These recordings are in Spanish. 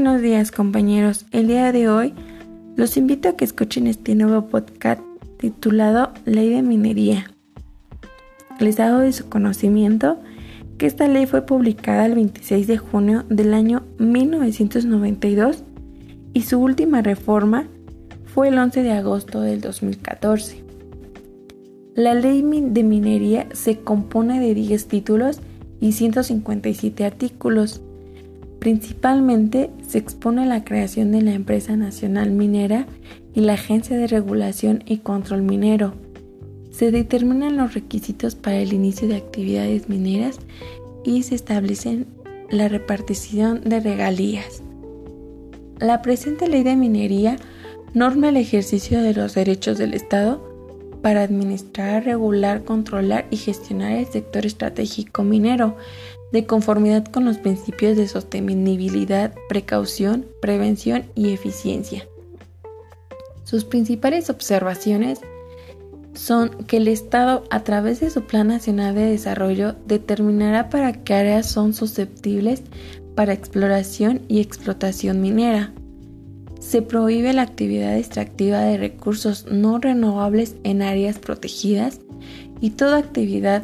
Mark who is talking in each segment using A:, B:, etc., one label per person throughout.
A: buenos días compañeros. El día de hoy los invito a que escuchen este nuevo podcast titulado Ley de Minería. Les hago de su conocimiento que esta ley fue publicada el 26 de junio del año 1992 y su última reforma fue el 11 de agosto del 2014. La ley de minería se compone de 10 títulos y 157 artículos Principalmente se expone la creación de la Empresa Nacional Minera y la Agencia de Regulación y Control Minero. Se determinan los requisitos para el inicio de actividades mineras y se establecen la repartición de regalías. La presente ley de minería norma el ejercicio de los derechos del Estado para administrar, regular, controlar y gestionar el sector estratégico minero, de conformidad con los principios de sostenibilidad, precaución, prevención y eficiencia. Sus principales observaciones son que el Estado, a través de su Plan Nacional de Desarrollo, determinará para qué áreas son susceptibles para exploración y explotación minera. Se prohíbe la actividad extractiva de recursos no renovables en áreas protegidas y toda actividad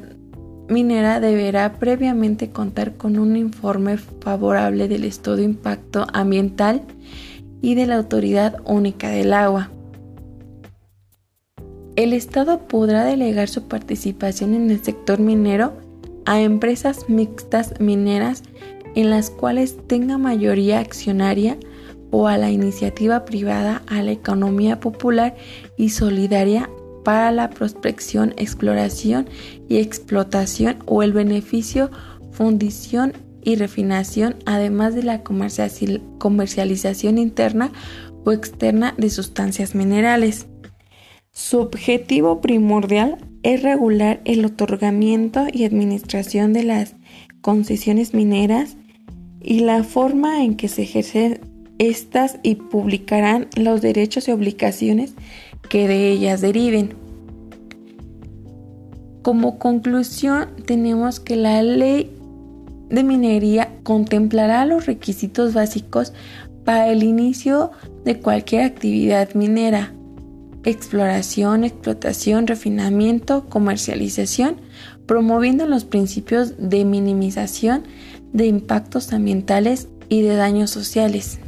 A: minera deberá previamente contar con un informe favorable del estudio de impacto ambiental y de la Autoridad Única del Agua. El Estado podrá delegar su participación en el sector minero a empresas mixtas mineras en las cuales tenga mayoría accionaria o a la iniciativa privada a la economía popular y solidaria para la prospección, exploración y explotación o el beneficio, fundición y refinación, además de la comercialización interna o externa de sustancias minerales. Su objetivo primordial es regular el otorgamiento y administración de las concesiones mineras y la forma en que se ejercen estas y publicarán los derechos y obligaciones que de ellas deriven. Como conclusión, tenemos que la ley de minería contemplará los requisitos básicos para el inicio de cualquier actividad minera, exploración, explotación, refinamiento, comercialización, promoviendo los principios de minimización de impactos ambientales y de daños sociales.